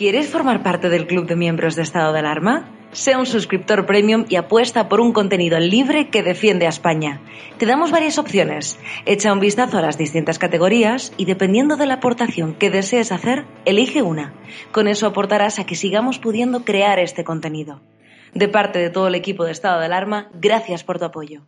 ¿Quieres formar parte del club de miembros de estado de alarma? Sea un suscriptor premium y apuesta por un contenido libre que defiende a España. Te damos varias opciones. Echa un vistazo a las distintas categorías y dependiendo de la aportación que desees hacer, elige una. Con eso aportarás a que sigamos pudiendo crear este contenido. De parte de todo el equipo de estado de alarma, gracias por tu apoyo.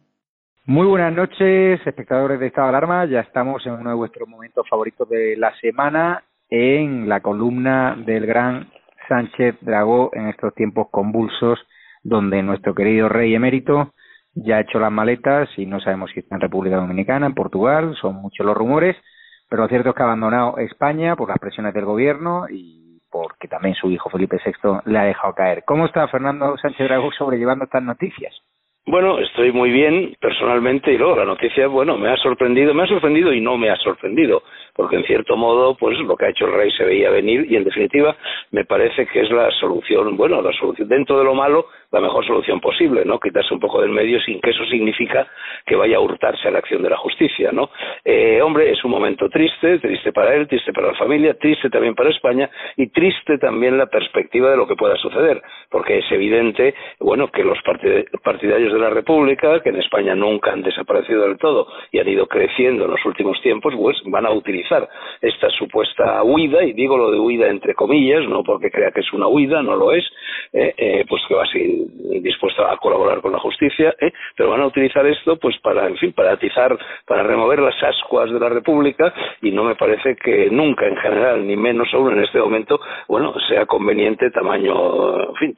Muy buenas noches, espectadores de Estado de Alarma. Ya estamos en uno de vuestros momentos favoritos de la semana en la columna del gran Sánchez Dragó en estos tiempos convulsos donde nuestro querido rey emérito ya ha hecho las maletas y no sabemos si está en República Dominicana, en Portugal, son muchos los rumores, pero lo cierto es que ha abandonado España por las presiones del gobierno y porque también su hijo Felipe VI le ha dejado caer. ¿Cómo está Fernando Sánchez Dragó sobrellevando estas noticias? Bueno, estoy muy bien personalmente y luego la noticia, bueno, me ha sorprendido, me ha sorprendido y no me ha sorprendido porque en cierto modo pues lo que ha hecho el rey se veía venir y en definitiva me parece que es la solución, bueno, la solución dentro de lo malo, la mejor solución posible, ¿no? Quitarse un poco del medio sin que eso significa que vaya a hurtarse a la acción de la justicia, ¿no? Eh, hombre, es un momento triste, triste para él, triste para la familia, triste también para España y triste también la perspectiva de lo que pueda suceder, porque es evidente, bueno, que los partidarios de la República, que en España nunca han desaparecido del todo y han ido creciendo en los últimos tiempos, pues van a utilizar esta supuesta huida, y digo lo de huida entre comillas, no porque crea que es una huida, no lo es, eh, eh, pues que va a seguir dispuesta a colaborar con la justicia, eh, pero van a utilizar esto pues para, en fin, para atizar, para remover las ascuas de la República y no me parece que nunca en general, ni menos aún en este momento, bueno, sea conveniente tamaño, en fin,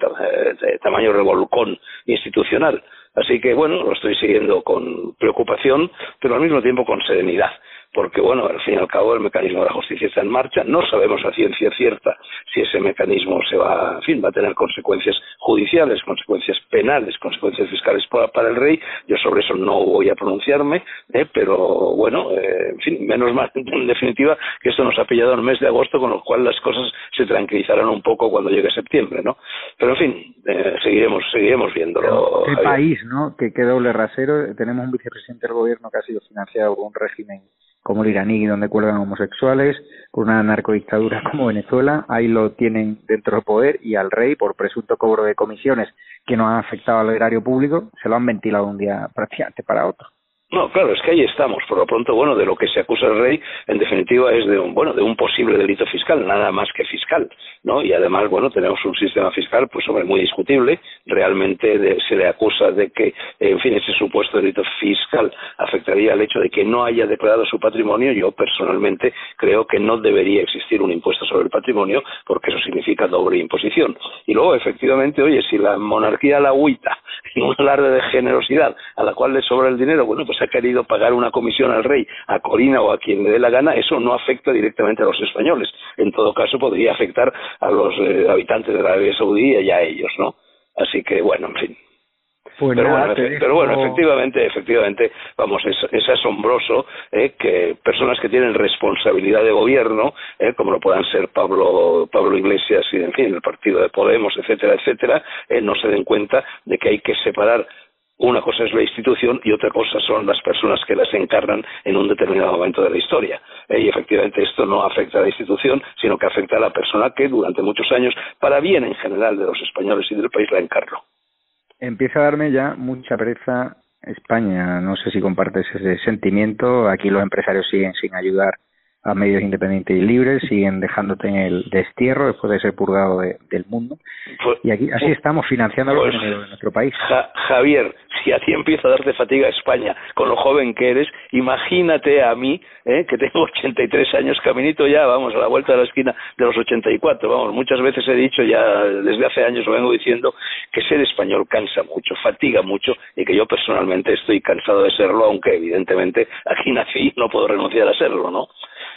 tamaño revolcón institucional. Así que bueno, lo estoy siguiendo con preocupación, pero al mismo tiempo con serenidad porque bueno, al fin y al cabo el mecanismo de la justicia está en marcha, no sabemos a ciencia cierta si ese mecanismo se va, en fin, va a tener consecuencias judiciales, consecuencias penales, consecuencias fiscales para, el rey, yo sobre eso no voy a pronunciarme, ¿eh? pero bueno, eh, en fin, menos mal en definitiva que esto nos ha pillado en el mes de agosto, con lo cual las cosas se tranquilizarán un poco cuando llegue septiembre, ¿no? Pero en fin, eh, seguiremos, seguiremos viéndolo. ¿Qué país, no? Que qué doble rasero, tenemos un vicepresidente del gobierno que ha sido financiado por un régimen como el iraní, donde cuelgan homosexuales, con una narcodictadura como Venezuela, ahí lo tienen dentro del poder y al rey, por presunto cobro de comisiones que no han afectado al erario público, se lo han ventilado un día prácticamente para otro. No, claro, es que ahí estamos. Por lo pronto, bueno, de lo que se acusa el rey, en definitiva, es de un, bueno, de un posible delito fiscal, nada más que fiscal, ¿no? Y además, bueno, tenemos un sistema fiscal, pues, hombre, muy discutible. Realmente se le acusa de que, en fin, ese supuesto delito fiscal afectaría al hecho de que no haya declarado su patrimonio. Yo, personalmente, creo que no debería existir un impuesto sobre el patrimonio, porque eso significa doble imposición. Y luego, efectivamente, oye, si la monarquía la agüita en un alarde de generosidad a la cual le sobra el dinero, bueno, pues ha querido pagar una comisión al rey, a Corina o a quien le dé la gana, eso no afecta directamente a los españoles. En todo caso, podría afectar a los eh, habitantes de Arabia Saudí y a ellos, ¿no? Así que, bueno, en fin. Pues pero, bueno, efectivamente, efectivamente, vamos, es, asombroso eh, que personas que tienen responsabilidad de gobierno, eh, como lo puedan ser Pablo, Pablo Iglesias y, en fin, el partido de Podemos, etcétera, etcétera, eh, no se den cuenta de que hay que separar una cosa es la institución y otra cosa son las personas que las encarnan en un determinado momento de la historia. Eh, y efectivamente esto no afecta a la institución, sino que afecta a la persona que durante muchos años, para bien en general de los españoles y del país, la encarnó. Empieza a darme ya mucha pereza España. No sé si compartes ese sentimiento. Aquí los empresarios siguen sin ayudar a medios independientes y libres, siguen dejándote en el destierro después de ser purgado del mundo. Pues, y aquí así pues, estamos financiando los pues, de nuestro país. Javier, si a ti empieza a darte fatiga España con lo joven que eres, imagínate a mí, ¿eh? que tengo 83 años, caminito ya, vamos, a la vuelta de la esquina de los 84. Vamos, muchas veces he dicho ya, desde hace años lo vengo diciendo, que ser español cansa mucho, fatiga mucho y que yo personalmente estoy cansado de serlo, aunque evidentemente aquí nací y no puedo renunciar a serlo, ¿no?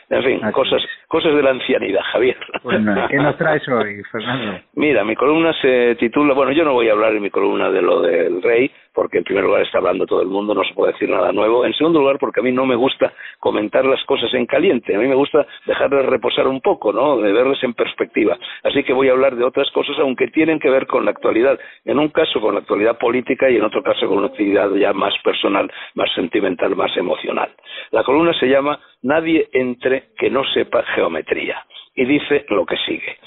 En fin, cosas, cosas de la ancianidad, Javier. Bueno, ¿qué nos traes hoy, Fernando? Mira, mi columna se titula, bueno, yo no voy a hablar en mi columna de lo del rey, porque en primer lugar está hablando todo el mundo, no se puede decir nada nuevo. En segundo lugar, porque a mí no me gusta comentar las cosas en caliente, a mí me gusta dejarles reposar un poco, ¿no? De verles en perspectiva. Así que voy a hablar de otras cosas, aunque tienen que ver con la actualidad. En un caso con la actualidad política y en otro caso con una actividad ya más personal, más sentimental, más emocional. La columna se llama Nadie entre que no sepa geometría y dice lo que sigue.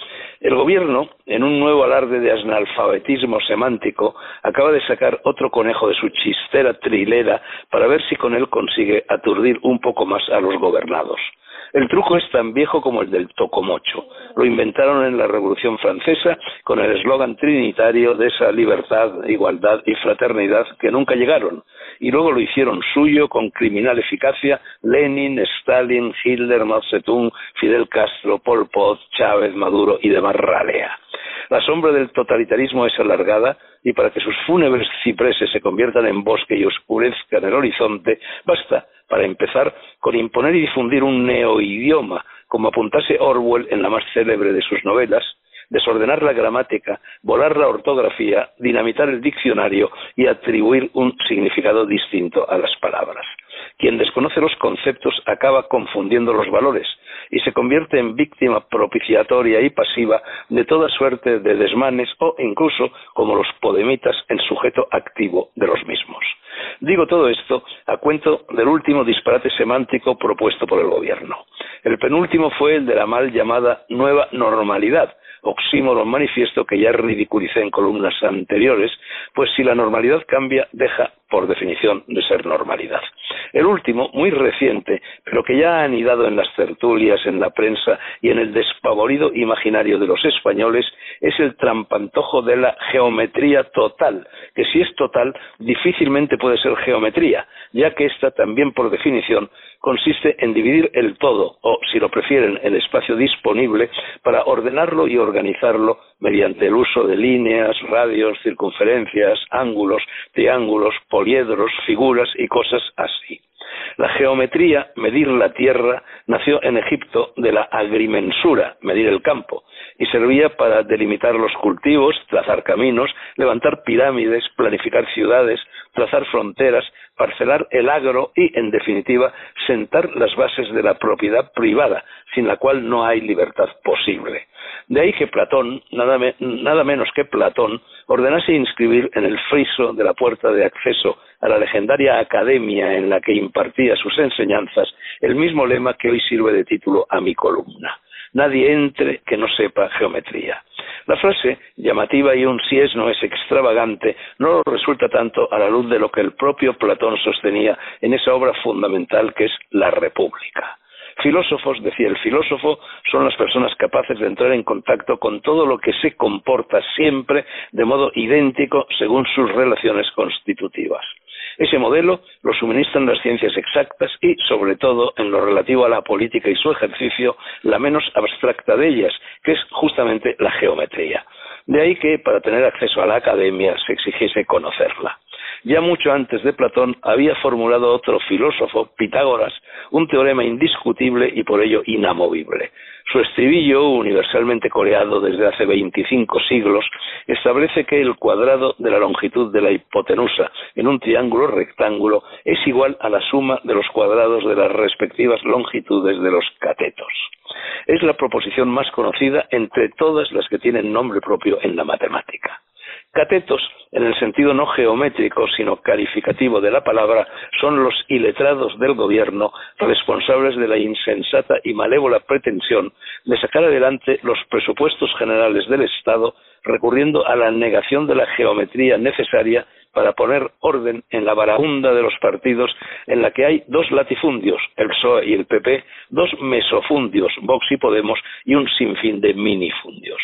El gobierno, en un nuevo alarde de analfabetismo semántico, acaba de sacar otro conejo de su chistera trilera para ver si con él consigue aturdir un poco más a los gobernados. El truco es tan viejo como el del tocomocho. Lo inventaron en la Revolución Francesa con el eslogan trinitario de esa libertad, igualdad y fraternidad que nunca llegaron. Y luego lo hicieron suyo con criminal eficacia Lenin, Stalin, Hitler, Mao Zedong, Fidel Castro, Pol Pot, Chávez, Maduro y demás ralea. La sombra del totalitarismo es alargada y para que sus fúnebres cipreses se conviertan en bosque y oscurezcan el horizonte, basta para empezar, con imponer y difundir un neoidioma, como apuntase Orwell en la más célebre de sus novelas, desordenar la gramática, volar la ortografía, dinamitar el diccionario y atribuir un significado distinto a las palabras. Quien desconoce los conceptos acaba confundiendo los valores y se convierte en víctima propiciatoria y pasiva de toda suerte de desmanes o incluso, como los podemitas, en sujeto activo de los mismos. Digo todo esto a cuento del último disparate semántico propuesto por el gobierno. El penúltimo fue el de la mal llamada nueva normalidad, oxímoron manifiesto que ya ridiculicé en columnas anteriores, pues si la normalidad cambia, deja, por definición, de ser normalidad. El último, muy reciente, pero que ya ha anidado en las tertulias, en la prensa y en el despavorido imaginario de los españoles, es el trampantojo de la geometría total, que si es total, difícilmente puede ser geometría, ya que esta también, por definición, consiste en dividir el todo, o si lo prefieren, el espacio disponible, para ordenarlo y organizarlo mediante el uso de líneas, radios, circunferencias, ángulos, triángulos, poliedros, figuras y cosas así. La geometría, medir la tierra, nació en Egipto de la agrimensura, medir el campo, y servía para delimitar los cultivos, trazar caminos, levantar pirámides, planificar ciudades, trazar fronteras, parcelar el agro y, en definitiva, sentar las bases de la propiedad privada, sin la cual no hay libertad posible. De ahí que Platón, nada, nada menos que Platón, ordenase inscribir en el friso de la puerta de acceso a la legendaria academia en la que impartía sus enseñanzas el mismo lema que hoy sirve de título a mi columna nadie entre que no sepa geometría. La frase, llamativa y un si es no es extravagante, no resulta tanto a la luz de lo que el propio Platón sostenía en esa obra fundamental que es la República. Filósofos, decía el filósofo, son las personas capaces de entrar en contacto con todo lo que se comporta siempre de modo idéntico según sus relaciones constitutivas. Ese modelo lo suministran las ciencias exactas y, sobre todo, en lo relativo a la política y su ejercicio, la menos abstracta de ellas, que es justamente la geometría. De ahí que, para tener acceso a la academia, se exigiese conocerla. Ya mucho antes de Platón había formulado otro filósofo, Pitágoras, un teorema indiscutible y por ello inamovible. Su estribillo, universalmente coreado desde hace 25 siglos, establece que el cuadrado de la longitud de la hipotenusa en un triángulo rectángulo es igual a la suma de los cuadrados de las respectivas longitudes de los catetos. Es la proposición más conocida entre todas las que tienen nombre propio en la matemática. Catetos, en el sentido no geométrico, sino calificativo de la palabra, son los iletrados del gobierno responsables de la insensata y malévola pretensión de sacar adelante los presupuestos generales del Estado recurriendo a la negación de la geometría necesaria para poner orden en la barahunda de los partidos en la que hay dos latifundios, el PSOE y el PP, dos mesofundios, Vox y Podemos, y un sinfín de minifundios.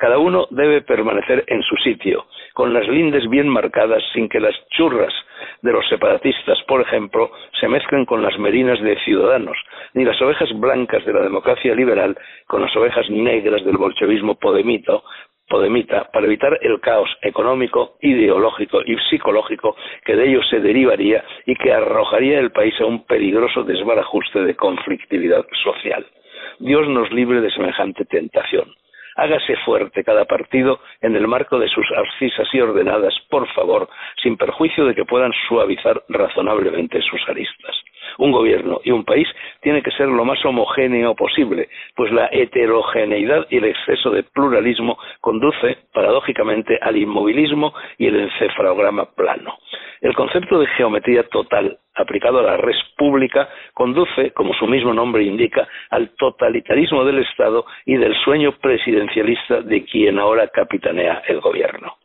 Cada uno debe permanecer en su sitio, con las lindes bien marcadas sin que las churras de los separatistas, por ejemplo, se mezclen con las merinas de ciudadanos, ni las ovejas blancas de la democracia liberal con las ovejas negras del bolchevismo podemita, para evitar el caos económico, ideológico y psicológico que de ello se derivaría y que arrojaría el país a un peligroso desbarajuste de conflictividad social. Dios nos libre de semejante tentación. Hágase fuerte cada partido en el marco de sus abscisas y ordenadas, por favor, sin perjuicio de que puedan suavizar razonablemente sus aristas. Un gobierno y un país tiene que ser lo más homogéneo posible, pues la heterogeneidad y el exceso de pluralismo conduce, paradójicamente, al inmovilismo y el encefalograma plano. El concepto de geometría total aplicado a la red pública conduce, como su mismo nombre indica, al totalitarismo del Estado y del sueño presidencialista de quien ahora capitanea el gobierno.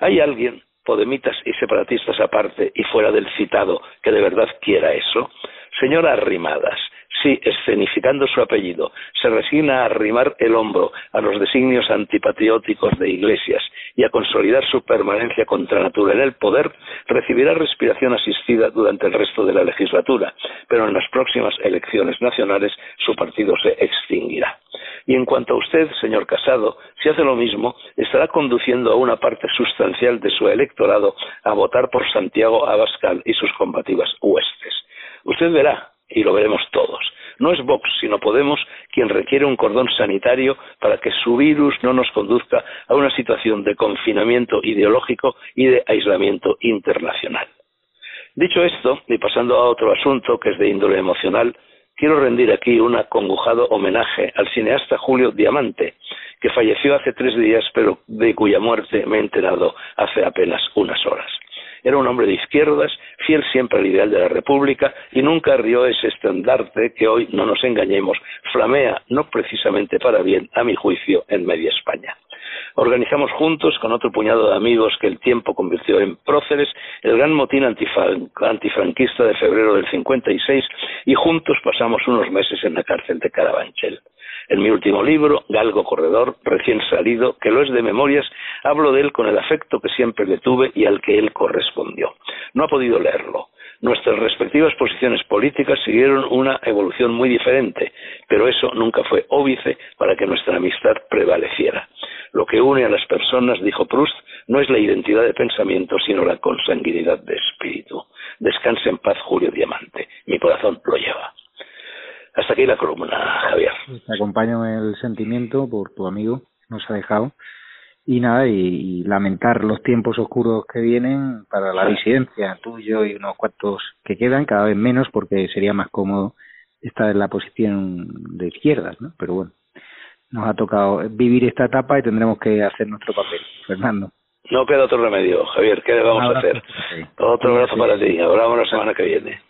¿Hay alguien, podemitas y separatistas aparte y fuera del citado, que de verdad quiera eso? Señora Arrimadas, si, escenificando su apellido, se resigna a arrimar el hombro a los designios antipatrióticos de Iglesias y a consolidar su permanencia contra natura en el poder, recibirá respiración asistida durante el resto de la legislatura, pero en las próximas elecciones nacionales su partido se extinguirá. Y en cuanto a usted, señor Casado, si hace lo mismo, estará conduciendo a una parte sustancial de su electorado a votar por Santiago Abascal y sus combativas huestes. Usted verá, y lo veremos todos. No es Vox, sino Podemos quien requiere un cordón sanitario para que su virus no nos conduzca a una situación de confinamiento ideológico y de aislamiento internacional. Dicho esto, y pasando a otro asunto que es de índole emocional, quiero rendir aquí un acongojado homenaje al cineasta Julio Diamante, que falleció hace tres días, pero de cuya muerte me he enterado hace apenas unas horas. Era un hombre de izquierdas, fiel siempre al ideal de la República y nunca rió ese estandarte que hoy, no nos engañemos, flamea, no precisamente para bien, a mi juicio, en media España. Organizamos juntos, con otro puñado de amigos que el tiempo convirtió en próceres, el gran motín antifranquista de febrero del 56 y juntos pasamos unos meses en la cárcel de Carabanchel. En mi último libro, Galgo Corredor, recién salido, que lo es de memorias, hablo de él con el afecto que siempre le tuve y al que él correspondió. No ha podido leerlo. Nuestras respectivas posiciones políticas siguieron una evolución muy diferente, pero eso nunca fue óbice para que nuestra amistad prevaleciera. Lo que une a las personas, dijo Proust, no es la identidad de pensamiento, sino la consanguinidad de espíritu. Descanse en paz, Julio Diamante. Mi corazón lo lleva. Hasta aquí la columna, Javier. Te acompaño el sentimiento por tu amigo, nos ha dejado. Y nada, y, lamentar los tiempos oscuros que vienen para la disidencia, tuyo y unos cuantos que quedan, cada vez menos porque sería más cómodo estar en la posición de izquierdas, ¿no? Pero bueno, nos ha tocado vivir esta etapa y tendremos que hacer nuestro papel. Fernando. No queda otro remedio, Javier, ¿qué le vamos a hacer? Otro abrazo para ti, hablamos la semana que viene.